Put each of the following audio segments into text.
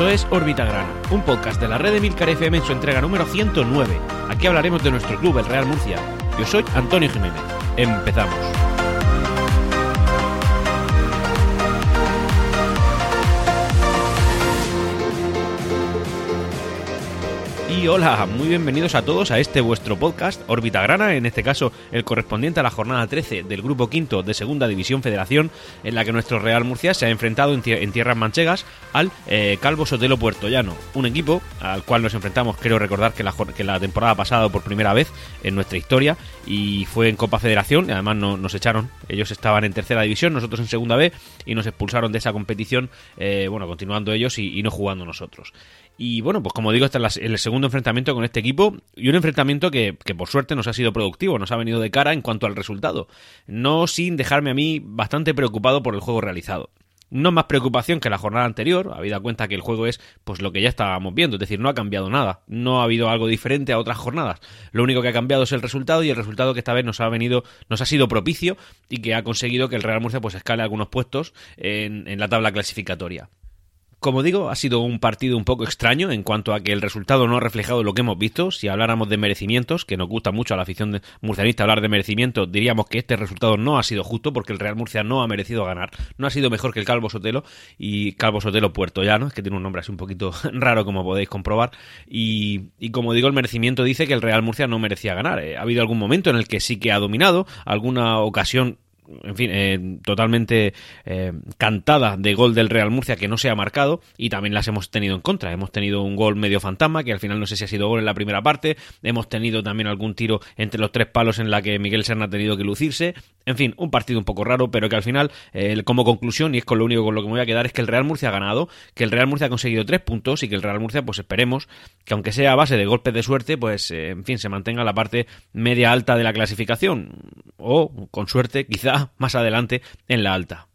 Esto es Órbita Grana, un podcast de la red de Milcar FM en su entrega número 109. Aquí hablaremos de nuestro club, el Real Murcia. Yo soy Antonio Jiménez. Empezamos. Hola, muy bienvenidos a todos a este vuestro podcast, Órbita Grana, en este caso el correspondiente a la jornada 13 del Grupo Quinto de Segunda División Federación, en la que nuestro Real Murcia se ha enfrentado en, tierras manchegas al eh, Calvo Sotelo Puertollano, un equipo al cual nos enfrentamos, creo recordar que la, temporada pasada por primera vez en nuestra historia, y fue en Copa Federación, y además no, nos echaron, ellos estaban en tercera división, nosotros en segunda B, y nos expulsaron de esa competición, eh, bueno, continuando ellos y no jugando nosotros. Y bueno, pues como digo, este es el segundo enfrentamiento con este equipo y un enfrentamiento que, por suerte nos ha sido productivo, nos ha venido de cara en cuanto al resultado. No sin dejarme a mí bastante preocupado por el juego realizado. No más preocupación que la jornada anterior, habida cuenta que el juego es pues lo que ya estábamos viendo, es decir, no ha cambiado nada, no ha habido algo diferente a otras jornadas. Lo único que ha cambiado es el resultado y el resultado que esta vez nos ha venido, nos ha sido propicio y que ha conseguido que el Real Murcia pues escale algunos puestos en la tabla clasificatoria. Como digo, ha sido un partido un poco extraño en cuanto a que el resultado no ha reflejado lo que hemos visto. Si habláramos de merecimientos, que nos gusta mucho a la afición murcianista hablar de merecimientos, diríamos que este resultado no ha sido justo porque el Real Murcia no ha merecido ganar. No ha sido mejor que el Calvo Sotelo y Calvo Sotelo Puerto Llano, es que tiene un nombre así un poquito raro como podéis comprobar. Y, como digo, el merecimiento dice que el Real Murcia no merecía ganar. Eh, ha habido algún momento en el que sí que ha dominado, alguna ocasión en fin, eh, totalmente eh, cantada de gol del Real Murcia que no se ha marcado y también las hemos tenido en contra. Hemos tenido un gol medio fantasma que al final no sé si ha sido gol en la primera parte. Hemos tenido también algún tiro entre los tres palos en la que Miguel Serna ha tenido que lucirse. En fin, un partido un poco raro, pero que al final, eh, como conclusión, y es con lo único con lo que me voy a quedar, es que el Real Murcia ha ganado, que el Real Murcia ha conseguido tres puntos y que el Real Murcia, pues esperemos que aunque sea a base de golpes de suerte, pues en fin, se mantenga la parte media alta de la clasificación. O, con suerte, quizá más adelante en la alta.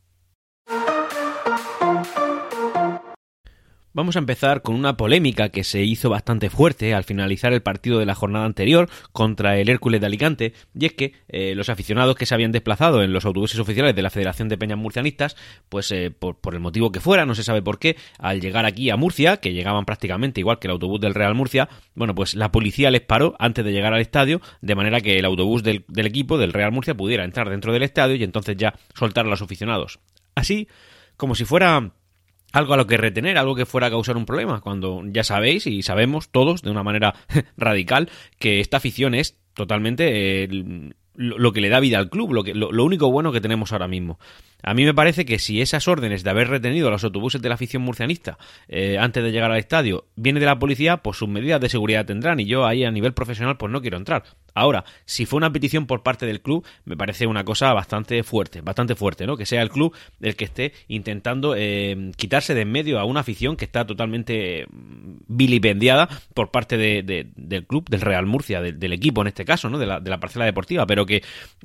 Vamos a empezar con una polémica que se hizo bastante fuerte al finalizar el partido de la jornada anterior contra el Hércules de Alicante, y es que eh, los aficionados que se habían desplazado en los autobuses oficiales de la Federación de Peñas Murcianistas, pues eh, por, el motivo que fuera, no se sabe por qué, al llegar aquí a Murcia, que llegaban prácticamente igual que el autobús del Real Murcia, bueno, pues la policía les paró antes de llegar al estadio, de manera que el autobús del, del equipo del Real Murcia pudiera entrar dentro del estadio y entonces ya soltar a los aficionados. Así, como si fuera algo a lo que retener, algo que fuera a causar un problema, cuando ya sabéis y sabemos todos de una manera radical que esta afición es totalmente eh, lo, que le da vida al club, lo, que, lo, único bueno que tenemos ahora mismo. A mí me parece que si esas órdenes de haber retenido los autobuses de la afición murcianista eh, antes de llegar al estadio viene de la policía, pues sus medidas de seguridad tendrán y yo ahí a nivel profesional pues no quiero entrar. Ahora, si fue una petición por parte del club, me parece una cosa bastante fuerte, bastante fuerte, ¿no? Que sea el club el que esté intentando eh, quitarse de en medio a una afición que está totalmente mm, vilipendiada por parte del club, del Real Murcia, del equipo en este caso, ¿no? De la, parcela deportiva, pero que,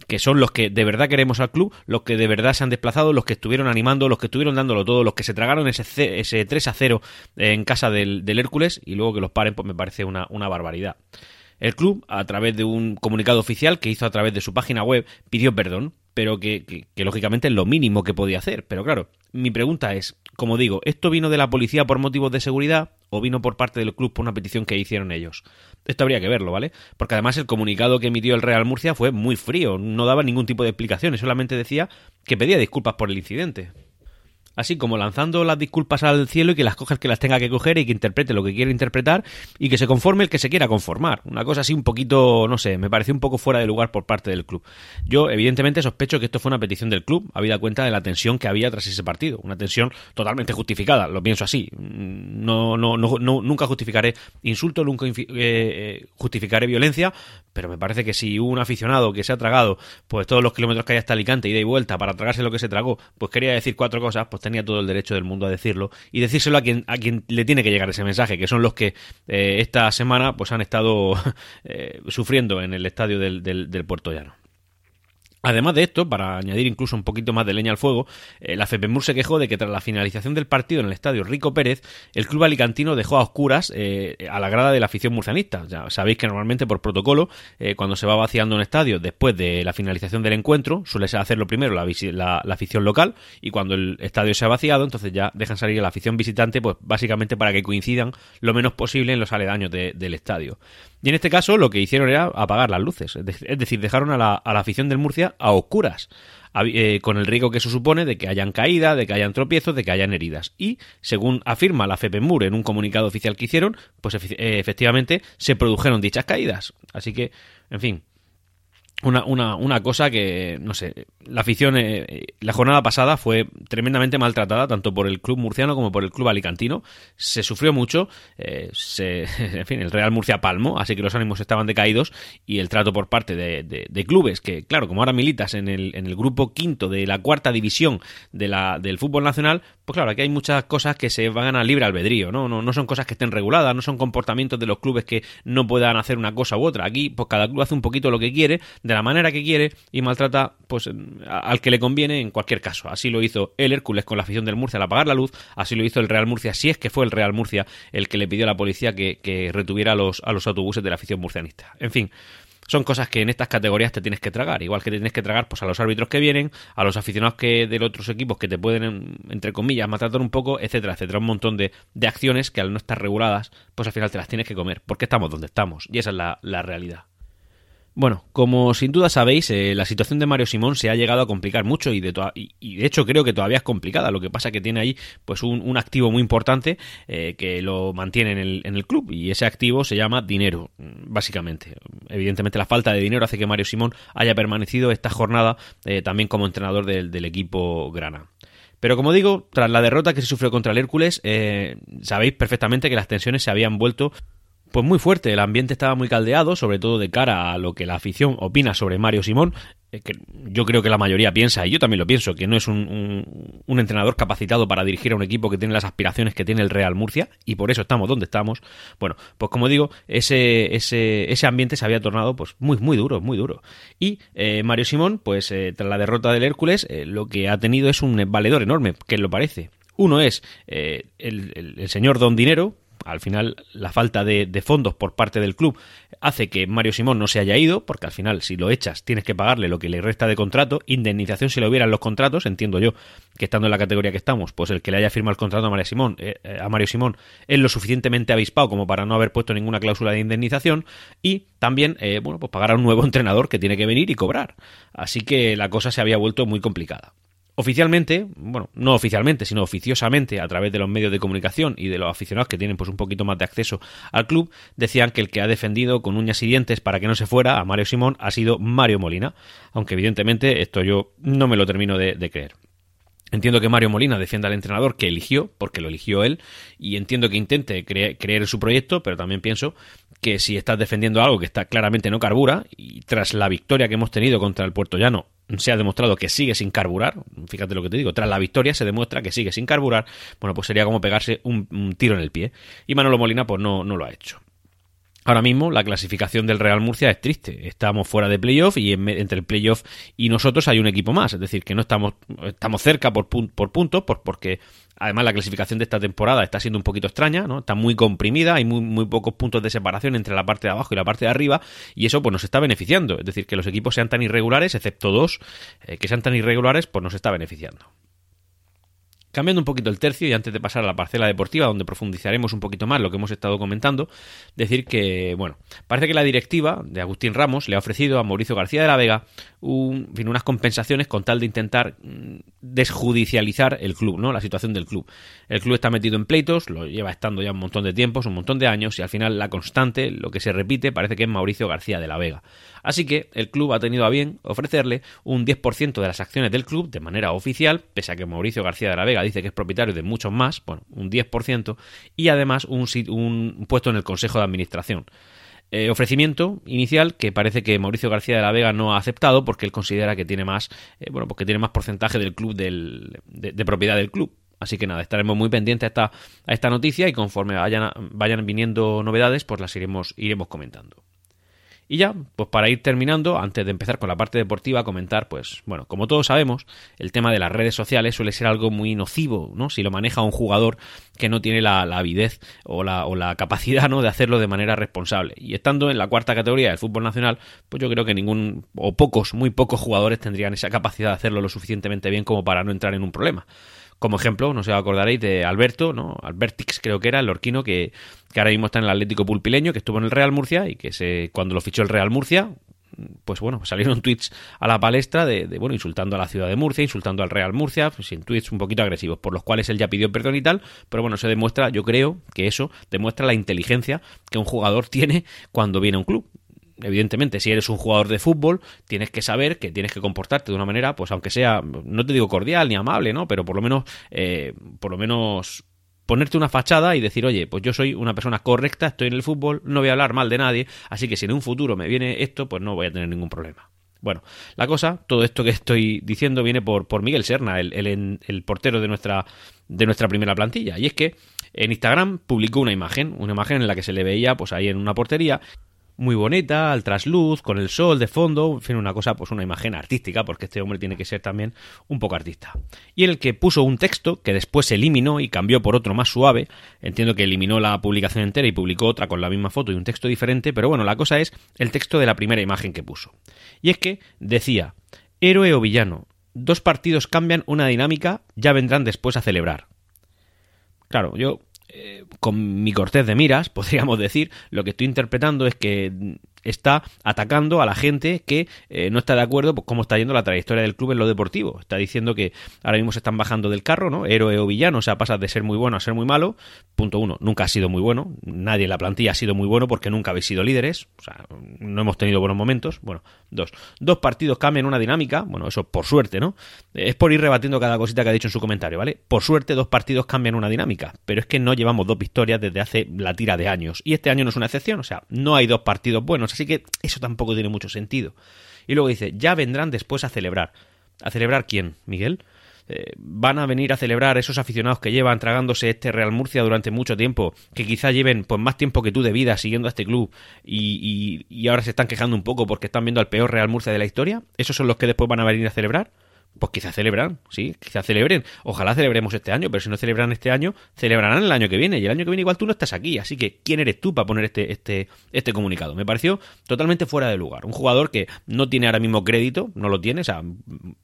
que son los que de verdad queremos al club, los que de verdad se han desplazado, los que estuvieron animando, los que estuvieron dándolo todo, los que se tragaron ese, ese 3 a 0 en casa del, del Hércules y luego que los paren, pues me parece una barbaridad. El club, a través de un comunicado oficial que hizo a través de su página web, pidió perdón, pero que, lógicamente es lo mínimo que podía hacer. Pero claro, mi pregunta es, como digo, ¿esto vino de la policía por motivos de seguridad o vino por parte del club por una petición que hicieron ellos? Esto habría que verlo, ¿vale? Porque además el comunicado que emitió el Real Murcia fue muy frío, no daba ningún tipo de explicaciones, solamente decía que pedía disculpas por el incidente así como lanzando las disculpas al cielo y que las coja el que las tenga que coger y que interprete lo que quiere interpretar y que se conforme el que se quiera conformar. Una cosa así un poquito, no sé, me pareció un poco fuera de lugar por parte del club. Yo, evidentemente, sospecho que esto fue una petición del club, habida cuenta de la tensión que había tras ese partido. Una tensión totalmente justificada, lo pienso así. No, no, no, nunca justificaré insulto, nunca eh, eh, justificaré violencia, pero me parece que si un aficionado que se ha tragado pues todos los kilómetros que hay hasta Alicante, ida y vuelta, para tragarse lo que se tragó, pues quería decir cuatro cosas, pues tenía todo el derecho del mundo a decirlo y decírselo a quien, a quien le tiene que llegar ese mensaje, que son los que eh, esta semana pues han estado eh, sufriendo en el estadio del, del, Puerto Llano. Además de esto, para añadir incluso un poquito más de leña al fuego, eh, la FEPEMUR se quejó de que tras la finalización del partido en el estadio Rico Pérez, el club alicantino dejó a oscuras eh, a la grada de la afición murcianista. Ya sabéis que normalmente por protocolo, eh, cuando se va vaciando un estadio después de la finalización del encuentro, suele hacerlo primero la, la, afición local y cuando el estadio se ha vaciado, entonces ya dejan salir a la afición visitante, pues básicamente para que coincidan lo menos posible en los aledaños del estadio. Y en este caso lo que hicieron era apagar las luces, es decir, dejaron a la, afición del Murcia a oscuras, eh, con el riesgo que eso supone de que hayan caídas, de que hayan tropiezos, de que hayan heridas. Y, según afirma la FEPEMUR en un comunicado oficial que hicieron, pues eh, efectivamente se produjeron dichas caídas. Así que, en fin, una, una, una, cosa que, no sé, la afición, eh, la jornada pasada fue tremendamente maltratada, tanto por el club murciano como por el club alicantino. Se sufrió mucho, eh, se, en fin, el Real Murcia palmo, así que los ánimos estaban decaídos y el trato por parte de, de, clubes que, claro, como ahora militas en el, en el grupo quinto de la cuarta división de la, del fútbol nacional, pues claro, aquí hay muchas cosas que se van a libre albedrío, ¿no? No, no son cosas que estén reguladas, no son comportamientos de los clubes que no puedan hacer una cosa u otra. Aquí, pues cada club hace un poquito lo que quiere de la manera que quiere y maltrata pues al que le conviene en cualquier caso. Así lo hizo el Hércules con la afición del Murcia al apagar la luz, así lo hizo el Real Murcia, si es que fue el Real Murcia el que le pidió a la policía que, que retuviera los, a los autobuses de la afición murcianista. En fin, son cosas que en estas categorías te tienes que tragar, igual que te tienes que tragar pues a los árbitros que vienen, a los aficionados que de otros equipos que te pueden entre comillas maltratar un poco, etcétera, etcétera, un montón de, de, acciones que al no estar reguladas, pues al final te las tienes que comer, porque estamos donde estamos. Y esa es la, la realidad. Bueno, como sin duda sabéis, eh, la situación de Mario Simón se ha llegado a complicar mucho y de, y, de hecho creo que todavía es complicada. Lo que pasa es que tiene ahí pues un, activo muy importante eh, que lo mantiene en el, en el, club y ese activo se llama dinero, básicamente. Evidentemente la falta de dinero hace que Mario Simón haya permanecido esta jornada eh, también como entrenador del, del, equipo Grana. Pero como digo, tras la derrota que se sufrió contra el Hércules, sabéis perfectamente que las tensiones se habían vuelto pues muy fuerte, el ambiente estaba muy caldeado, sobre todo de cara a lo que la afición opina sobre Mario Simón, eh, que yo creo que la mayoría piensa, y yo también lo pienso, que no es un, un, entrenador capacitado para dirigir a un equipo que tiene las aspiraciones que tiene el Real Murcia, y por eso estamos donde estamos. Bueno, pues como digo, ese, ese, ese ambiente se había tornado pues muy, muy duro, muy duro. Y eh, Mario Simón, pues eh, tras la derrota del Hércules, lo que ha tenido es un valedor enorme, que lo parece. Uno es el, el señor Don Dinero, al final la falta de, fondos por parte del club hace que Mario Simón no se haya ido, porque al final si lo echas tienes que pagarle lo que le resta de contrato, indemnización si lo hubieran los contratos, entiendo yo que estando en la categoría que estamos, pues el que le haya firmado el contrato a Mario Simón, eh, eh, a Mario Simón es lo suficientemente avispado como para no haber puesto ninguna cláusula de indemnización y también, eh, bueno, pues pagar a un nuevo entrenador que tiene que venir y cobrar. Así que la cosa se había vuelto muy complicada. Oficialmente, bueno, no oficialmente, sino oficiosamente, a través de los medios de comunicación y de los aficionados que tienen pues un poquito más de acceso al club, decían que el que ha defendido con uñas y dientes para que no se fuera a Mario Simón ha sido Mario Molina, aunque evidentemente esto yo no me lo termino de, creer. Entiendo que Mario Molina defienda al entrenador que eligió, porque lo eligió él, y entiendo que intente creer en su proyecto, pero también pienso que si estás defendiendo algo que está claramente no carbura, y tras la victoria que hemos tenido contra el Puerto Llano, se ha demostrado que sigue sin carburar, fíjate lo que te digo, tras la victoria se demuestra que sigue sin carburar, bueno, pues sería como pegarse un, tiro en el pie. Y Manolo Molina pues no, no lo ha hecho. Ahora mismo la clasificación del Real Murcia es triste. Estamos fuera de playoff y entre el playoff y nosotros hay un equipo más. Es decir, que no estamos, estamos cerca por, por puntos, por, porque además la clasificación de esta temporada está siendo un poquito extraña, ¿no? Está muy comprimida, hay muy, muy pocos puntos de separación entre la parte de abajo y la parte de arriba, y eso pues nos está beneficiando. Es decir, que los equipos sean tan irregulares, excepto dos, eh, que sean tan irregulares, pues nos está beneficiando. Cambiando un poquito el tercio y antes de pasar a la parcela deportiva, donde profundizaremos un poquito más lo que hemos estado comentando, decir que, bueno, parece que la directiva de Agustín Ramos le ha ofrecido a Mauricio García de la Vega un, unas compensaciones con tal de intentar mm, desjudicializar el club, ¿no? La situación del club. El club está metido en pleitos, lo lleva estando ya un montón de tiempos, un montón de años, y al final la constante, lo que se repite, parece que es Mauricio García de la Vega. Así que el club ha tenido a bien ofrecerle un 10% de las acciones del club de manera oficial, pese a que Mauricio García de la Vega dice que es propietario de muchos más, bueno, un 10%, y además un, un puesto en el Consejo de Administración. Eh, ofrecimiento inicial que parece que Mauricio García de la Vega no ha aceptado porque él considera que tiene más, eh, bueno, porque tiene más porcentaje del club del, de, propiedad del club. Así que nada, estaremos muy pendientes a esta, a esta noticia y conforme vayan, vayan viniendo novedades, pues las iremos, iremos comentando. Y ya, pues para ir terminando, antes de empezar con la parte deportiva, comentar, pues, bueno, como todos sabemos, el tema de las redes sociales suele ser algo muy nocivo, ¿no? Si lo maneja un jugador que no tiene la, avidez o la, o la capacidad, ¿no? De hacerlo de manera responsable. Y estando en la cuarta categoría del fútbol nacional, pues yo creo que ningún, o pocos, muy pocos jugadores tendrían esa capacidad de hacerlo lo suficientemente bien como para no entrar en un problema. Como ejemplo, no sé, acordaréis de Alberto, ¿no? Albertix creo que era, el orquino que, que ahora mismo está en el Atlético Pulpileño, que estuvo en el Real Murcia y que se, cuando lo fichó el Real Murcia, pues bueno, salieron tweets a la palestra de, bueno, insultando a la ciudad de Murcia, insultando al Real Murcia, pues sin tweets un poquito agresivos, por los cuales él ya pidió perdón y tal, pero bueno, se demuestra, yo creo que eso demuestra la inteligencia que un jugador tiene cuando viene a un club evidentemente, si eres un jugador de fútbol, tienes que saber que tienes que comportarte de una manera, pues aunque sea, no te digo cordial ni amable, ¿no? Pero por lo menos, eh, por lo menos ponerte una fachada y decir, oye, pues yo soy una persona correcta, estoy en el fútbol, no voy a hablar mal de nadie, así que si en un futuro me viene esto, pues no voy a tener ningún problema. Bueno, la cosa, todo esto que estoy diciendo viene por, por Miguel Serna, el, el, el, portero de nuestra, de nuestra primera plantilla. Y es que en Instagram publicó una imagen, una imagen en la que se le veía pues ahí en una portería muy bonita, al trasluz, con el sol de fondo, en fin, una cosa, pues una imagen artística, porque este hombre tiene que ser también un poco artista. Y el que puso un texto que después se eliminó y cambió por otro más suave. Entiendo que eliminó la publicación entera y publicó otra con la misma foto y un texto diferente, pero bueno, la cosa es el texto de la primera imagen que puso. Y es que decía, héroe o villano, dos partidos cambian una dinámica, ya vendrán después a celebrar. Claro, yo eh, con mi cortez de miras, podríamos decir, lo que estoy interpretando es que está atacando a la gente que eh, no está de acuerdo con cómo está yendo la trayectoria del club en lo deportivo. Está diciendo que ahora mismo se están bajando del carro, ¿no? Héroe o villano, o sea, pasa de ser muy bueno a ser muy malo. Punto uno, nunca ha sido muy bueno. Nadie en la plantilla ha sido muy bueno porque nunca habéis sido líderes. O sea, no hemos tenido buenos momentos. Bueno, dos. Dos partidos cambian una dinámica. Bueno, eso por suerte, ¿no? Es por ir rebatiendo cada cosita que ha dicho en su comentario, ¿vale? Por suerte, dos partidos cambian una dinámica. Pero es que no llevamos dos victorias desde hace la tira de años. Y este año no es una excepción. O sea, no hay dos partidos buenos. Así que eso tampoco tiene mucho sentido. Y luego dice, ya vendrán después a celebrar. ¿A celebrar quién, Miguel? Eh, van a venir a celebrar esos aficionados que llevan tragándose este Real Murcia durante mucho tiempo, que quizá lleven pues más tiempo que tú de vida siguiendo a este club y, y ahora se están quejando un poco porque están viendo al peor Real Murcia de la historia. ¿Esos son los que después van a venir a celebrar? Pues quizá celebran, sí, quizá celebren. Ojalá celebremos este año, pero si no celebran este año, celebrarán el año que viene. Y el año que viene igual tú no estás aquí. Así que, ¿quién eres tú para poner este, este, este comunicado? Me pareció totalmente fuera de lugar. Un jugador que no tiene ahora mismo crédito, no lo tiene, o sea,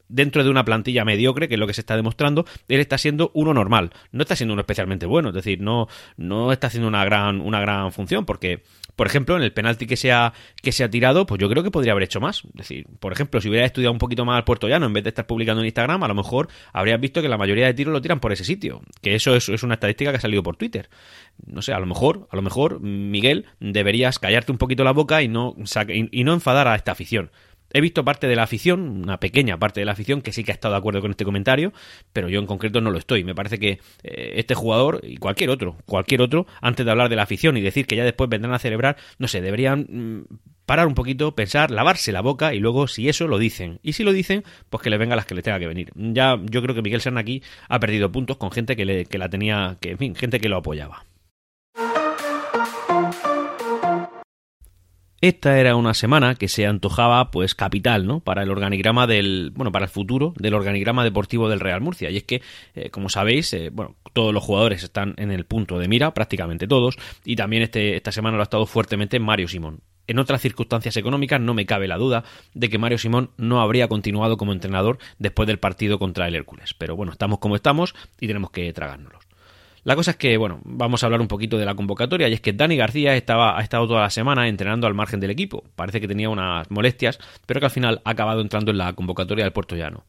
dentro de una plantilla mediocre, que es lo que se está demostrando, él está siendo uno normal. No está siendo uno especialmente bueno, es decir, no, no está haciendo una gran, una gran función, porque por ejemplo, en el penalti que se, ha, que se ha tirado, pues yo creo que podría haber hecho más. Es decir, por ejemplo, si hubiera estudiado un poquito más al Puerto Llano en vez de estar publicando en Instagram, a lo mejor habrías visto que la mayoría de tiros lo tiran por ese sitio. Que eso es, una estadística que ha salido por Twitter. No sé, a lo mejor, a lo mejor, Miguel, deberías callarte un poquito la boca y no, y no enfadar a esta afición. He visto parte de la afición, una pequeña parte de la afición, que sí que ha estado de acuerdo con este comentario, pero yo en concreto no lo estoy. Me parece que eh, este jugador y cualquier otro, cualquier otro, antes de hablar de la afición y decir que ya después vendrán a celebrar, no sé, deberían mm, parar un poquito, pensar, lavarse la boca y luego si eso lo dicen. Y si lo dicen, pues que le venga las que le tenga que venir. Ya yo creo que Miguel Serna aquí ha perdido puntos con gente que, le, que la tenía, que en fin, gente que lo apoyaba. Esta era una semana que se antojaba pues capital, ¿no? Para el organigrama del, bueno, para el futuro del organigrama deportivo del Real Murcia. Y es que, eh, como sabéis, eh, bueno, todos los jugadores están en el punto de mira, prácticamente todos, y también este, esta semana lo ha estado fuertemente Mario Simón. En otras circunstancias económicas no me cabe la duda de que Mario Simón no habría continuado como entrenador después del partido contra el Hércules. Pero bueno, estamos como estamos y tenemos que tragárnoslos. La cosa es que, bueno, vamos a hablar un poquito de la convocatoria y es que Dani García estaba, ha estado toda la semana entrenando al margen del equipo. Parece que tenía unas molestias, pero que al final ha acabado entrando en la convocatoria del Puerto Llano.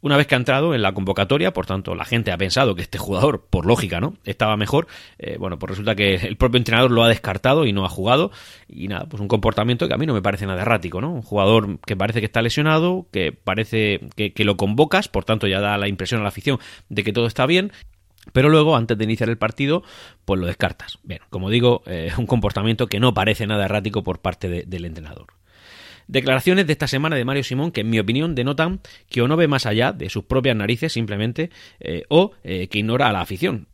Una vez que ha entrado en la convocatoria, por tanto, la gente ha pensado que este jugador, por lógica, ¿no? Estaba mejor. Eh, bueno, pues resulta que el propio entrenador lo ha descartado y no ha jugado. Y nada, pues un comportamiento que a mí no me parece nada errático, ¿no? Un jugador que parece que está lesionado, que parece que, que lo convocas, por tanto ya da la impresión a la afición de que todo está bien pero luego, antes de iniciar el partido, pues lo descartas. Bien, como digo, eh, un comportamiento que no parece nada errático por parte del entrenador. Declaraciones de esta semana de Mario Simón que, en mi opinión, denotan que o no ve más allá de sus propias narices simplemente, eh, o eh, que ignora a la afición.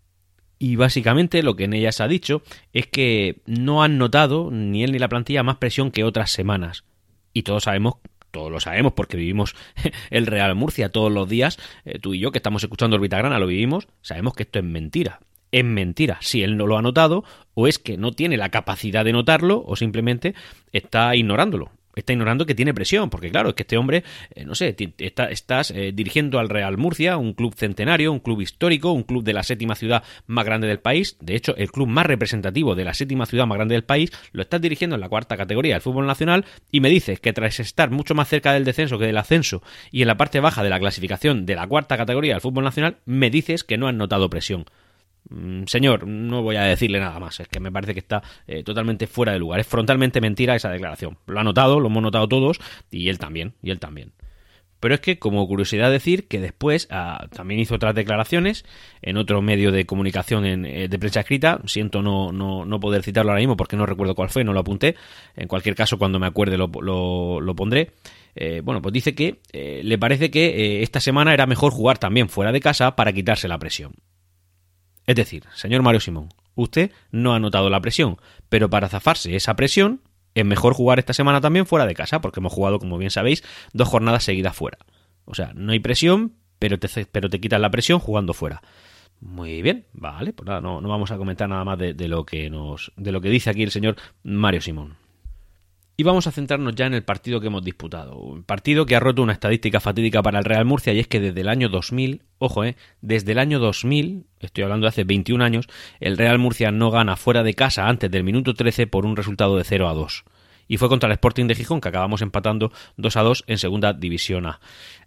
Y básicamente lo que en ellas ha dicho es que no han notado ni él ni la plantilla más presión que otras semanas. Y todos sabemos todos lo sabemos porque vivimos el Real Murcia todos los días, eh, tú y yo que estamos escuchando Orbitagrana lo vivimos, sabemos que esto es mentira. Es mentira si él no lo ha notado o es que no tiene la capacidad de notarlo o simplemente está ignorándolo está ignorando que tiene presión, porque claro, es que este hombre, eh, no sé, estás eh, dirigiendo al Real Murcia, un club centenario, un club histórico, un club de la séptima ciudad más grande del país, de hecho, el club más representativo de la séptima ciudad más grande del país, lo estás dirigiendo en la cuarta categoría del fútbol nacional y me dices que tras estar mucho más cerca del descenso que del ascenso y en la parte baja de la clasificación de la cuarta categoría del fútbol nacional, me dices que no has notado presión. Mm, señor, no voy a decirle nada más, es que me parece que está eh, totalmente fuera de lugar. Es frontalmente mentira esa declaración. Lo ha notado, lo hemos notado todos, y él también, y él también. Pero es que, como curiosidad decir, que después ah, también hizo otras declaraciones en otro medio de comunicación eh, de prensa escrita. Siento no, no, poder citarlo ahora mismo porque no recuerdo cuál fue, no lo apunté. En cualquier caso, cuando me acuerde lo, lo, pondré. Eh, bueno, pues dice que le parece que esta semana era mejor jugar también fuera de casa para quitarse la presión. Es decir, señor Mario Simón, usted no ha notado la presión, pero para zafarse esa presión es mejor jugar esta semana también fuera de casa, porque hemos jugado, como bien sabéis, dos jornadas seguidas fuera. O sea, no hay presión, pero te, pero te quitas la presión jugando fuera. Muy bien, vale, pues nada, no, no vamos a comentar nada más de, de, lo que nos, de lo que dice aquí el señor Mario Simón. Y vamos a centrarnos ya en el partido que hemos disputado. Un partido que ha roto una estadística fatídica para el Real Murcia y es que desde el año 2000, ojo, eh, desde el año 2000, estoy hablando de hace 21 años, el Real Murcia no gana fuera de casa antes del minuto 13 por un resultado de 0 a 2 y fue contra el Sporting de Gijón que acabamos empatando 2 a 2 en segunda división A.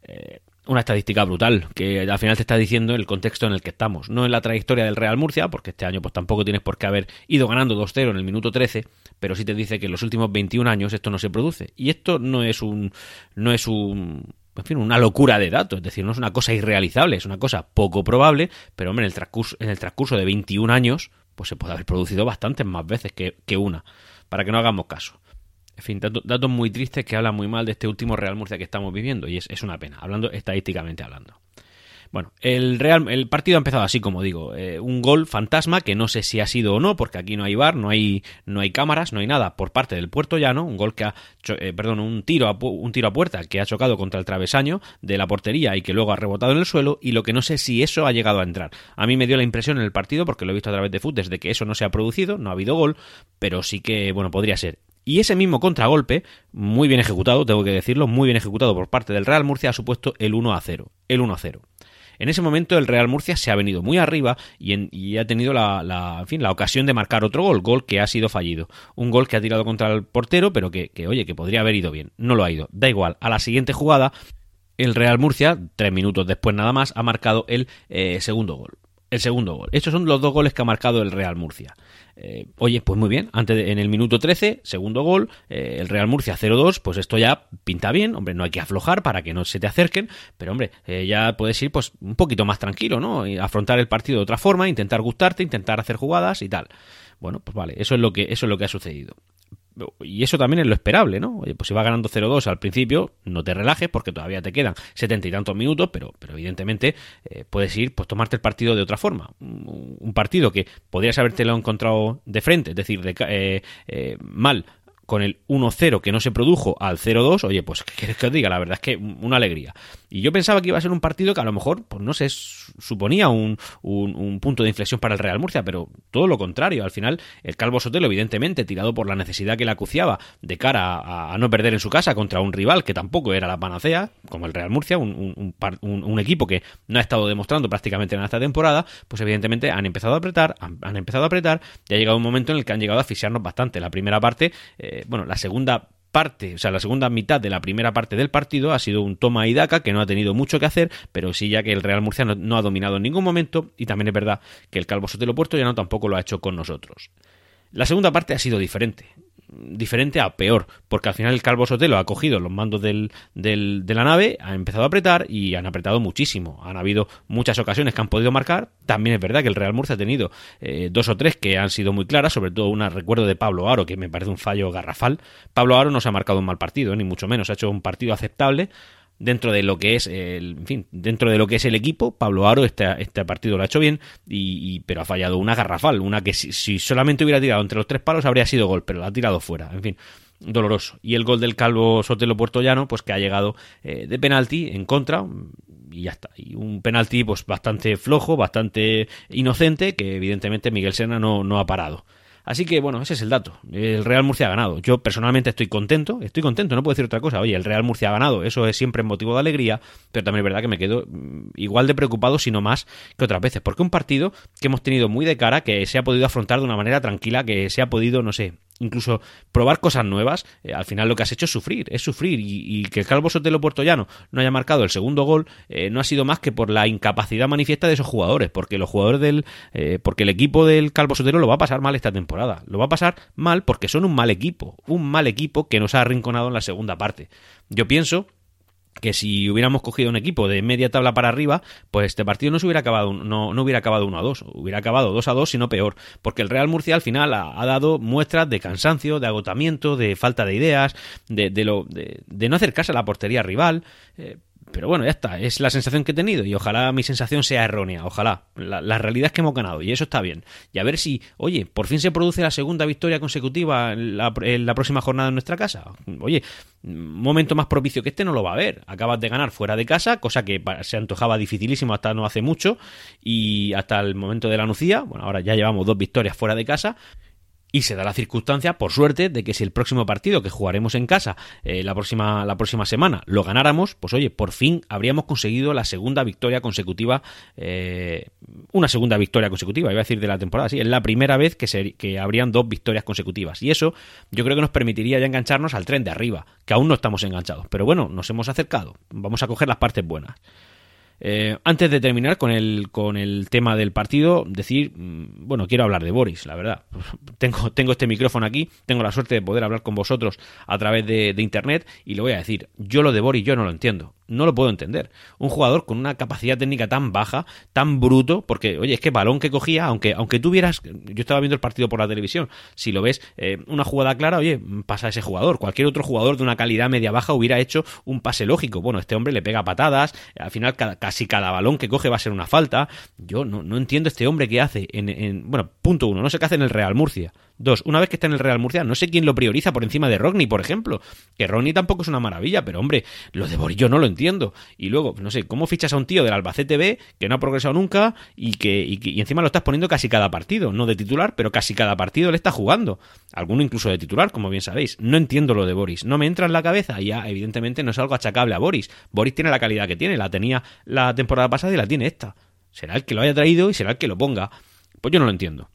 Eh, una estadística brutal que al final te está diciendo el contexto en el que estamos, no en la trayectoria del Real Murcia, porque este año pues tampoco tienes por qué haber ido ganando 2-0 en el minuto 13, pero sí te dice que en los últimos 21 años esto no se produce y esto no es un no es un en fin, una locura de datos, es decir, no es una cosa irrealizable, es una cosa poco probable, pero hombre, en el transcurso, en el transcurso de 21 años, pues se puede haber producido bastantes más veces que, que una, para que no hagamos caso. En fin, datos, muy tristes que hablan muy mal de este último Real Murcia que estamos viviendo y es, es una pena, hablando estadísticamente hablando. Bueno, el, Real, el partido ha empezado así, como digo, eh, un gol fantasma que no sé si ha sido o no, porque aquí no hay bar, no hay, no hay cámaras, no hay nada por parte del puerto llano, un gol que ha, eh, perdón, un tiro, a, un tiro a puerta que ha chocado contra el travesaño de la portería y que luego ha rebotado en el suelo y lo que no sé si eso ha llegado a entrar. A mí me dio la impresión en el partido, porque lo he visto a través de fútbol, desde que eso no se ha producido, no ha habido gol, pero sí que, bueno, podría ser. Y ese mismo contragolpe, muy bien ejecutado, tengo que decirlo, muy bien ejecutado por parte del Real Murcia, ha supuesto el 1 a 0. El 1 a 0. En ese momento el Real Murcia se ha venido muy arriba y, ha tenido la, fin, la ocasión de marcar otro gol, gol que ha sido fallido. Un gol que ha tirado contra el portero, pero que, oye, que podría haber ido bien. No lo ha ido. Da igual. A la siguiente jugada, el Real Murcia, tres minutos después nada más, ha marcado el eh, segundo gol el segundo gol. Estos son los dos goles que ha marcado el Real Murcia. Eh, oye, pues muy bien, antes en el minuto 13, segundo gol, eh, el Real Murcia 0-2, pues esto ya pinta bien, hombre, no hay que aflojar para que no se te acerquen, pero hombre, eh, ya puedes ir pues un poquito más tranquilo, ¿no? Y afrontar el partido de otra forma, intentar gustarte, intentar hacer jugadas y tal. Bueno, pues vale, eso es lo que eso es lo que ha sucedido y eso también es lo esperable, ¿no? Pues si va ganando 0-2 al principio, no te relajes porque todavía te quedan setenta y tantos minutos, pero, pero evidentemente eh, puedes ir, pues tomarte el partido de otra forma. Un, partido que podrías habértelo encontrado de frente, es decir, de, eh, eh, mal con el 1-0 que no se produjo al 0-2, oye, pues ¿qué que os diga? La verdad es que una alegría. Y yo pensaba que iba a ser un partido que a lo mejor, pues no sé, suponía un, un, punto de inflexión para el Real Murcia, pero todo lo contrario. Al final, el Calvo Sotelo, evidentemente, tirado por la necesidad que le acuciaba de cara a, no perder en su casa contra un rival que tampoco era la panacea, como el Real Murcia, un, un equipo que no ha estado demostrando prácticamente en esta temporada, pues evidentemente han empezado a apretar, han, empezado a apretar, y ha llegado un momento en el que han llegado a asfixiarnos bastante. La primera parte. Eh, bueno, la segunda parte, o sea, la segunda mitad de la primera parte del partido ha sido un toma y daca que no ha tenido mucho que hacer, pero sí ya que el Real Murcia no, ha dominado en ningún momento y también es verdad que el Calvo Sotelo Puerto ya no tampoco lo ha hecho con nosotros. La segunda parte ha sido diferente diferente a peor, porque al final el Calvo Sotelo ha cogido los mandos del, del, de la nave, ha empezado a apretar y han apretado muchísimo. Han habido muchas ocasiones que han podido marcar. También es verdad que el Real Murcia ha tenido eh, dos o tres que han sido muy claras, sobre todo una recuerdo de Pablo Aro, que me parece un fallo garrafal. Pablo Aro no se ha marcado un mal partido, ni mucho menos, ha hecho un partido aceptable dentro de lo que es el, en fin, dentro de lo que es el equipo, Pablo Aro este, este partido lo ha hecho bien, y, pero ha fallado una garrafal, una que si, solamente hubiera tirado entre los tres palos habría sido gol, pero la ha tirado fuera, en fin, doloroso. Y el gol del Calvo Sotelo Puertollano, pues que ha llegado eh, de penalti en contra, y ya está. Y un penalti pues bastante flojo, bastante inocente, que evidentemente Miguel Sena no, no ha parado. Así que bueno, ese es el dato. El Real Murcia ha ganado. Yo personalmente estoy contento, estoy contento, no puedo decir otra cosa. Oye, el Real Murcia ha ganado, eso es siempre motivo de alegría, pero también es verdad que me quedo mm, igual de preocupado, si no más, que otras veces. Porque un partido que hemos tenido muy de cara, que se ha podido afrontar de una manera tranquila, que se ha podido, no sé, incluso probar cosas nuevas, eh, al final lo que has hecho es sufrir, es sufrir. Y, que el Calvo Sotelo Puertollano no haya marcado el segundo gol eh, no ha sido más que por la incapacidad manifiesta de esos jugadores, porque los jugadores del, eh, porque el equipo del Calvo Sotelo lo va a pasar mal esta temporada, lo va a pasar mal porque son un mal equipo, un mal equipo que nos ha arrinconado en la segunda parte. Yo pienso que si hubiéramos cogido un equipo de media tabla para arriba, pues este partido no se hubiera acabado, no, no hubiera acabado 1 a 2, hubiera acabado 2 a 2, sino peor, porque el Real Murcia al final ha, dado muestras de cansancio, de agotamiento, de falta de ideas, de, de lo, de, de no acercarse a la portería rival. Eh, pero bueno, ya está, es la sensación que he tenido y ojalá mi sensación sea errónea, ojalá. La, realidad es que hemos ganado y eso está bien. Y a ver si, oye, por fin se produce la segunda victoria consecutiva en la, próxima jornada en nuestra casa. Oye, momento más propicio que este no lo va a haber. Acabas de ganar fuera de casa, cosa que se antojaba dificilísimo hasta no hace mucho y hasta el momento de la Nucía. Bueno, ahora ya llevamos dos victorias fuera de casa y se da la circunstancia, por suerte, de que si el próximo partido que jugaremos en casa eh, la, próxima, la próxima semana lo ganáramos, pues oye, por fin habríamos conseguido la segunda victoria consecutiva, eh, una segunda victoria consecutiva, iba a decir de la temporada, sí, es la primera vez que, se, que habrían dos victorias consecutivas. Y eso yo creo que nos permitiría ya engancharnos al tren de arriba, que aún no estamos enganchados. Pero bueno, nos hemos acercado, vamos a coger las partes buenas. Eh, antes de terminar con el, con el tema del partido, decir, mm, bueno, quiero hablar de Boris, la verdad. Tengo, tengo este micrófono aquí, tengo la suerte de poder hablar con vosotros a través de, de Internet y lo voy a decir. Yo lo de Boris yo no lo entiendo no lo puedo entender. Un jugador con una capacidad técnica tan baja, tan bruto, porque, oye, es que balón que cogía, aunque, aunque tú vieras, yo estaba viendo el partido por la televisión, si lo ves, eh, una jugada clara, oye, pasa ese jugador. Cualquier otro jugador de una calidad media baja hubiera hecho un pase lógico. Bueno, este hombre le pega patadas, al final casi cada balón que coge va a ser una falta. Yo no, no entiendo este hombre que hace en, en, bueno, punto uno, no sé qué hace en el Real Murcia. Dos, una vez que está en el Real Murcia, no sé quién lo prioriza por encima de Rodney, por ejemplo. Que Rodney tampoco es una maravilla, pero hombre, lo de Boris yo no lo entiendo. Y luego, no sé, ¿cómo fichas a un tío del Albacete B que no ha progresado nunca y que y, encima lo estás poniendo casi cada partido? No de titular, pero casi cada partido le está jugando. Alguno incluso de titular, como bien sabéis. No entiendo lo de Boris. No me entra en la cabeza y ya, evidentemente, no es algo achacable a Boris. Boris tiene la calidad que tiene, la tenía la temporada pasada y la tiene esta. Será el que lo haya traído y será el que lo ponga. Pues yo no lo entiendo.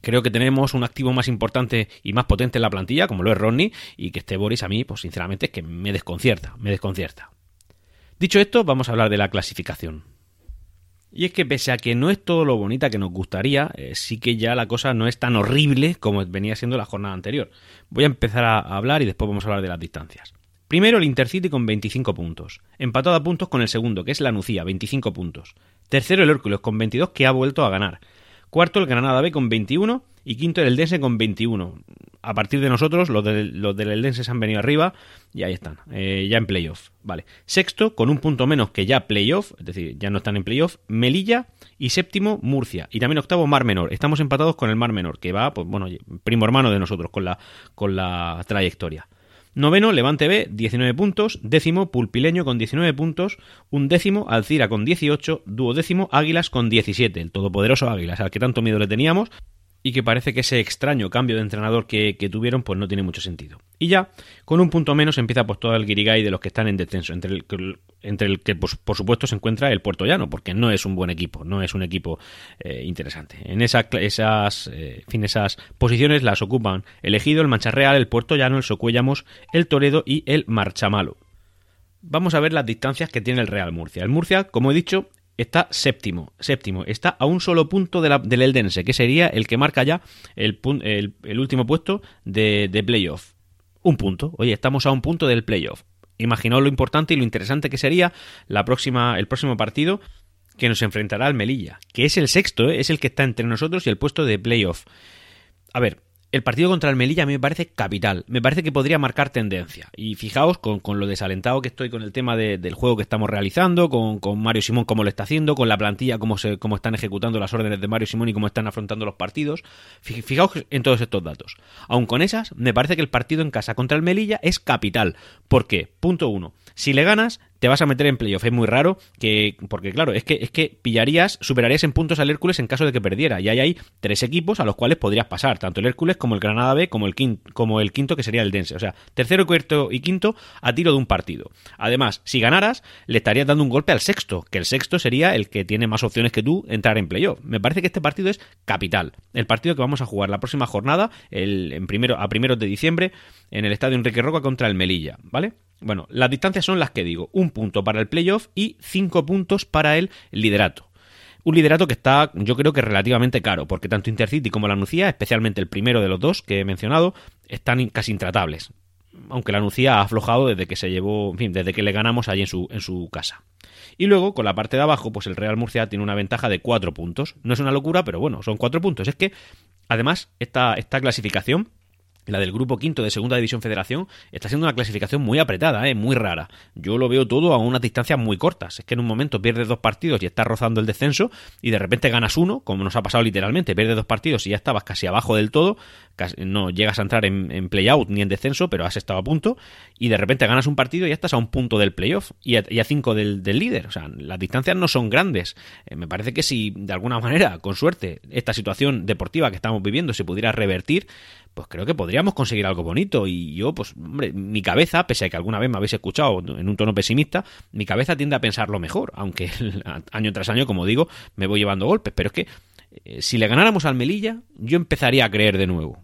Creo que tenemos un activo más importante y más potente en la plantilla, como lo es Rodney, y que este Boris a mí, pues sinceramente, es que me desconcierta, me desconcierta. Dicho esto, vamos a hablar de la clasificación. Y es que pese a que no es todo lo bonita que nos gustaría, eh, sí que ya la cosa no es tan horrible como venía siendo la jornada anterior. Voy a empezar a hablar y después vamos a hablar de las distancias. Primero el Intercity con 25 puntos, empatado a puntos con el segundo, que es la Nucía, 25 puntos. Tercero el Hércules con 22, que ha vuelto a ganar. Cuarto el Granada B con 21 y quinto el Eldense con 21. A partir de nosotros, los, los del Eldense se han venido arriba y ahí están, eh, ya en playoff. Vale. Sexto, con un punto menos que ya playoff, es decir, ya no están en playoff, Melilla y séptimo, Murcia. Y también octavo, Mar Menor. Estamos empatados con el Mar Menor, que va, pues bueno, primo hermano de nosotros con la, con la trayectoria. Noveno, Levante B, 19 puntos. Décimo, Pulpileño con 19 puntos. Un décimo, Alcira con 18. Duodécimo, Águilas con 17. El todopoderoso Águilas, al que tanto miedo le teníamos y que parece que ese extraño cambio de entrenador que, tuvieron pues no tiene mucho sentido. Y ya, con un punto menos empieza pues todo el guirigay de los que están en descenso, entre el, entre el que pues, por supuesto se encuentra el Puerto Llano, porque no es un buen equipo, no es un equipo eh, interesante. En esa, esas, eh, fin, esas posiciones las ocupan el Ejido, el Mancha Real, el Puerto Llano, el Socuellamos, el Toledo y el Marchamalo. Vamos a ver las distancias que tiene el Real Murcia. El Murcia, como he dicho, está séptimo, séptimo, está a un solo punto de la, del Eldense, que sería el que marca ya el, el, último puesto de, de playoff. Un punto, oye, estamos a un punto del playoff. Imaginaos lo importante y lo interesante que sería la próxima, el próximo partido que nos enfrentará al Melilla, que es el sexto, ¿eh? es el que está entre nosotros y el puesto de playoff. A ver, el partido contra el Melilla a mí me parece capital. Me parece que podría marcar tendencia. Y fijaos con, lo desalentado que estoy con el tema del juego que estamos realizando, con, Mario Simón cómo lo está haciendo, con la plantilla cómo, se, cómo están ejecutando las órdenes de Mario Simón y cómo están afrontando los partidos. Fijaos en todos estos datos. Aun con esas, me parece que el partido en casa contra el Melilla es capital. ¿Por qué? Punto uno. Si le ganas, te vas a meter en playoff. Es muy raro que, porque claro, es que, es que pillarías, superarías en puntos al Hércules en caso de que perdiera. Y ahí hay tres equipos a los cuales podrías pasar, tanto el Hércules como el Granada B, como el quinto, como el quinto que sería el Dense. O sea, tercero, cuarto y quinto a tiro de un partido. Además, si ganaras, le estarías dando un golpe al sexto, que el sexto sería el que tiene más opciones que tú entrar en playoff. Me parece que este partido es capital. El partido que vamos a jugar la próxima jornada, el, en primero, a primeros de diciembre, en el estadio Enrique Roca contra el Melilla, ¿vale? Bueno, las distancias son las que digo. Un punto para el playoff y cinco puntos para el liderato. Un liderato que está, yo creo que relativamente caro, porque tanto Intercity como la Nucía, especialmente el primero de los dos que he mencionado, están casi intratables. Aunque la Nucía ha aflojado desde que se llevó, en fin, desde que le ganamos allí en su, en su casa. Y luego, con la parte de abajo, pues el Real Murcia tiene una ventaja de cuatro puntos. No es una locura, pero bueno, son cuatro puntos. Es que, además, esta, esta clasificación la del grupo quinto de Segunda División Federación, está siendo una clasificación muy apretada, ¿eh? muy rara. Yo lo veo todo a unas distancias muy cortas. Es que en un momento pierdes dos partidos y estás rozando el descenso y de repente ganas uno, como nos ha pasado literalmente. Pierdes dos partidos y ya estabas casi abajo del todo. no llegas a entrar en, en play-out ni en descenso, pero has estado a punto. Y de repente ganas un partido y ya estás a un punto del playoff y a, y a cinco del, líder. O sea, las distancias no son grandes. Eh, me parece que si de alguna manera, con suerte, esta situación deportiva que estamos viviendo se pudiera revertir, pues creo que podríamos conseguir algo bonito. Y yo, pues, hombre, mi cabeza, pese a que alguna vez me habéis escuchado en un tono pesimista, mi cabeza tiende a pensar lo mejor, aunque año tras año, como digo, me voy llevando golpes. Pero es que eh, si le ganáramos al Melilla, yo empezaría a creer de nuevo.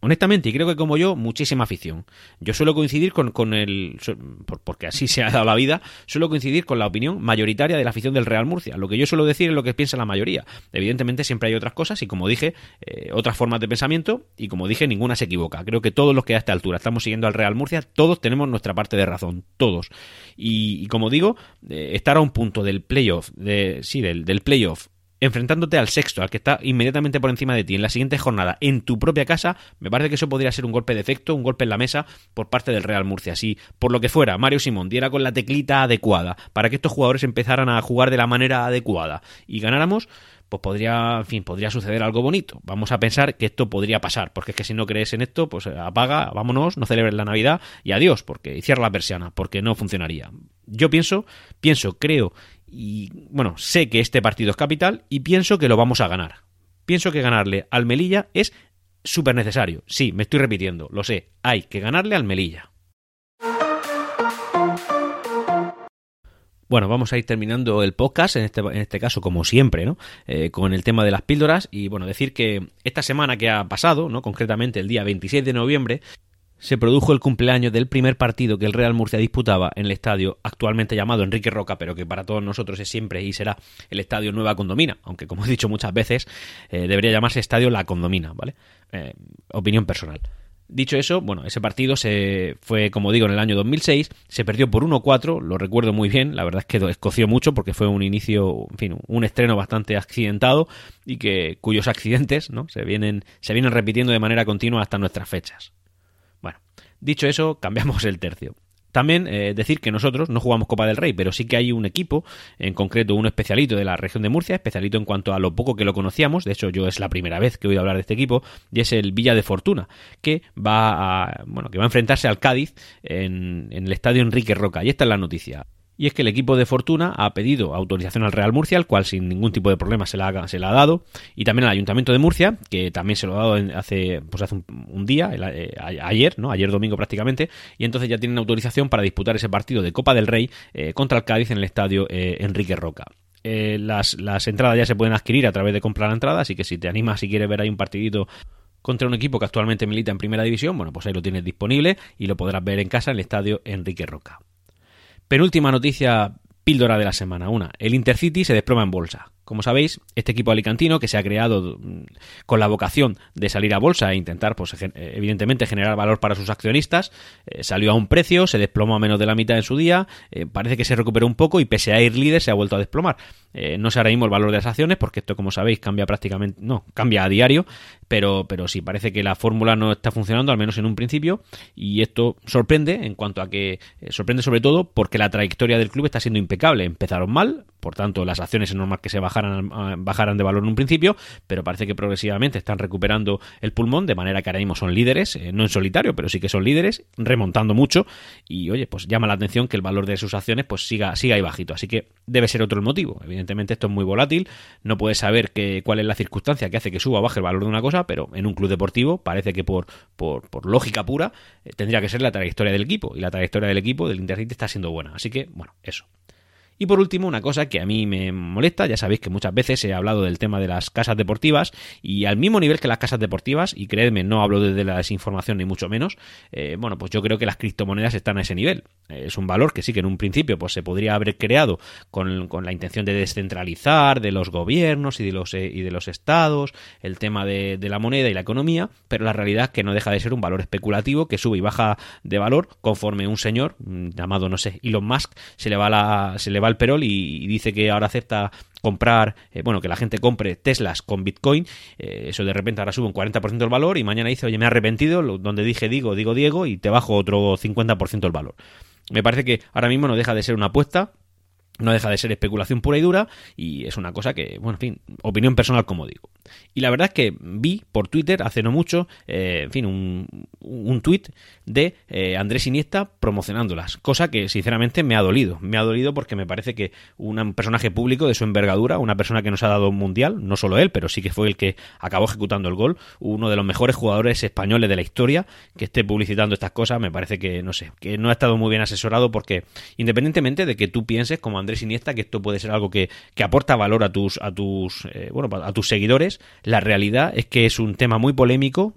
Honestamente, y creo que como yo, muchísima afición. Yo suelo coincidir con, con el. porque así se ha dado la vida, suelo coincidir con la opinión mayoritaria de la afición del Real Murcia. Lo que yo suelo decir es lo que piensa la mayoría. Evidentemente, siempre hay otras cosas y, como dije, eh, otras formas de pensamiento, y como dije, ninguna se equivoca. Creo que todos los que a esta altura estamos siguiendo al Real Murcia, todos tenemos nuestra parte de razón. Todos. Y, como digo, eh, estar a un punto del playoff, de, sí, del, del playoff enfrentándote al sexto, al que está inmediatamente por encima de ti en la siguiente jornada en tu propia casa, me parece que eso podría ser un golpe de efecto, un golpe en la mesa por parte del Real Murcia. Si por lo que fuera Mario Simón diera con la teclita adecuada para que estos jugadores empezaran a jugar de la manera adecuada y ganáramos, pues podría, en fin, podría suceder algo bonito. Vamos a pensar que esto podría pasar, porque es que si no crees en esto, pues apaga, vámonos, no celebres la Navidad y adiós, porque y cierra la persiana, porque no funcionaría. Yo pienso, pienso, creo y bueno, sé que este partido es capital y pienso que lo vamos a ganar. Pienso que ganarle al Melilla es súper necesario. Sí, me estoy repitiendo, lo sé. Hay que ganarle al Melilla. Bueno, vamos a ir terminando el podcast, en este, en este caso, como siempre, ¿no? Eh, con el tema de las píldoras. Y bueno, decir que esta semana que ha pasado, ¿no? Concretamente el día 26 de noviembre, se produjo el cumpleaños del primer partido que el Real Murcia disputaba en el estadio actualmente llamado Enrique Roca, pero que para todos nosotros es siempre y será el estadio Nueva Condomina, aunque como he dicho muchas veces, eh, debería llamarse estadio La Condomina, ¿vale? Eh, opinión personal. Dicho eso, bueno, ese partido se fue, como digo, en el año 2006, se perdió por 1-4, lo recuerdo muy bien, la verdad es que escoció mucho porque fue un inicio, en fin, un estreno bastante accidentado y que cuyos accidentes, ¿no? se vienen se vienen repitiendo de manera continua hasta nuestras fechas. Dicho eso, cambiamos el tercio. También eh, decir que nosotros no jugamos Copa del Rey, pero sí que hay un equipo, en concreto un especialito de la región de Murcia, especialito en cuanto a lo poco que lo conocíamos, de hecho yo es la primera vez que he oído hablar de este equipo, y es el Villa de Fortuna, que va a, bueno, que va a enfrentarse al Cádiz en, en el estadio Enrique Roca, y esta es la noticia y es que el equipo de Fortuna ha pedido autorización al Real Murcia, al cual sin ningún tipo de problema se la, ha, dado, y también al Ayuntamiento de Murcia, que también se lo ha dado hace, pues hace un, día, eh, ayer, ¿no? Ayer domingo prácticamente, y entonces ya tienen autorización para disputar ese partido de Copa del Rey eh, contra el Cádiz en el estadio eh, Enrique Roca. las, las entradas ya se pueden adquirir a través de comprar la entrada, así que si te animas, si quieres ver ahí un partidito contra un equipo que actualmente milita en primera división, bueno, pues ahí lo tienes disponible y lo podrás ver en casa en el estadio Enrique Roca. Penúltima noticia píldora de la semana. Una, el Intercity se desploma en bolsa. Como sabéis, este equipo alicantino que se ha creado mm, con la vocación de salir a bolsa e intentar, pues evidentemente, generar valor para sus accionistas, eh, salió a un precio, se desplomó a menos de la mitad en su día, eh, parece que se recuperó un poco y pese a ir líder se ha vuelto a desplomar. Eh, no sé ahora mismo el valor de las acciones porque esto, como sabéis, cambia prácticamente, no, cambia a diario, pero, pero sí parece que la fórmula no está funcionando, al menos en un principio, y esto sorprende en cuanto a que sorprende sobre todo porque la trayectoria del club está siendo impecable. Empezaron mal, por tanto las acciones es normal que se bajaran, bajaran de valor en un principio, pero parece que progresivamente están recuperando el pulmón, de manera que ahora mismo son líderes, eh, no en solitario, pero sí que son líderes, remontando mucho, y oye, pues llama la atención que el valor de sus acciones pues siga, siga ahí bajito, así que debe ser otro el motivo. Evidentemente esto es muy volátil, no puedes saber que, cuál es la circunstancia que hace que suba o baje el valor de una cosa, pero en un club deportivo parece que por, por, por lógica pura eh, tendría que ser la trayectoria del equipo, y la trayectoria del equipo del Intercity está siendo buena, así que bueno, eso. Y por último, una cosa que a mí me molesta, ya sabéis que muchas veces he hablado del tema de las casas deportivas y al mismo nivel que las casas deportivas, y creedme, no hablo desde la desinformación ni mucho menos, eh, bueno, pues yo creo que las criptomonedas están a ese nivel. es un valor que sí que en un principio pues se podría haber creado con, la intención de descentralizar de los gobiernos y de los, eh, y de los estados, el tema de, de la moneda y la economía, pero la realidad es que no deja de ser un valor especulativo que sube y baja de valor conforme un señor mm, llamado, no sé, Elon Musk se le va la, se le al perol y, dice que ahora acepta comprar, eh, bueno, que la gente compre Teslas con Bitcoin, eh, eso de repente ahora sube un 40% el valor y mañana dice, oye, me he arrepentido, donde dije digo, digo Diego y te bajo otro 50% el valor. Me parece que ahora mismo no deja de ser una apuesta no deja de ser especulación pura y dura y es una cosa que, bueno, en fin, opinión personal como digo. Y la verdad es que vi por Twitter hace no mucho, eh, en fin, un, un tweet de eh, Andrés Iniesta promocionándolas, cosa que sinceramente me ha dolido. Me ha dolido porque me parece que un personaje público de su envergadura, una persona que nos ha dado un mundial, no solo él, pero sí que fue el que acabó ejecutando el gol, uno de los mejores jugadores españoles de la historia, que esté publicitando estas cosas, me parece que, no sé, que no ha estado muy bien asesorado porque independientemente de que tú pienses como Andrés Iniesta que esto puede ser algo que, aporta valor a tus, a tus, eh, bueno, a tus seguidores, la realidad es que es un tema muy polémico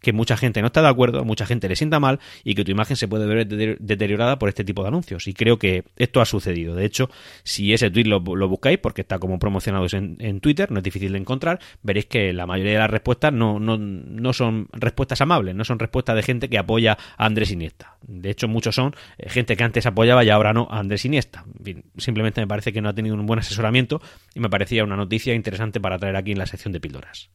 que mucha gente no está de acuerdo, mucha gente le sienta mal y que tu imagen se puede ver deteriorada por este tipo de anuncios. Y creo que esto ha sucedido. De hecho, si ese tweet lo, buscáis, porque está como promocionado en, Twitter, no es difícil de encontrar, veréis que la mayoría de las respuestas no, no, no son respuestas amables, no son respuestas de gente que apoya a Andrés Iniesta. De hecho, muchos son eh, gente que antes apoyaba y ahora no a Andrés Iniesta. simplemente me parece que no ha tenido un buen asesoramiento y me parecía una noticia interesante para traer aquí en la sección de píldoras.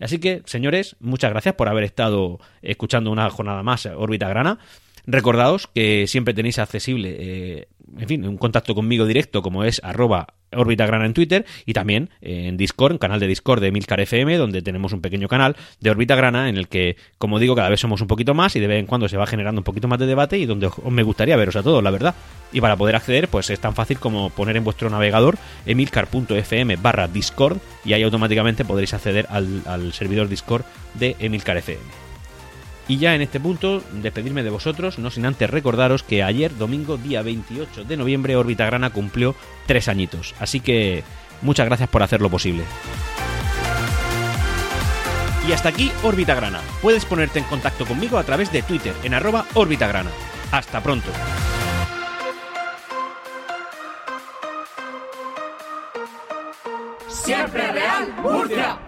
Así que, señores, muchas gracias por haber estado escuchando una jornada más Órbita Grana. Recordaos que siempre tenéis accesible, eh, en fin, un contacto conmigo directo como es arroba Órbita Grana en Twitter y también en Discord, un canal de Discord de Milcar FM, donde tenemos un pequeño canal de Órbita Grana en el que, como digo, cada vez somos un poquito más y de vez en cuando se va generando un poquito más de debate y donde os, me gustaría veros a todos, la verdad. Y para poder acceder, pues es tan fácil como poner en vuestro navegador emilcar.fm barra Discord y ahí automáticamente podréis acceder al, al servidor Discord de Emilcar FM. Y ya en este punto, despedirme de vosotros, no sin antes recordaros que ayer, domingo, día 28 de noviembre, Orbitagrana cumplió tres añitos. Así que muchas gracias por hacerlo posible. Y hasta aquí Orbitagrana. Puedes ponerte en contacto conmigo a través de Twitter en arroba Orbitagrana. Hasta pronto. Siempre Real Murcia.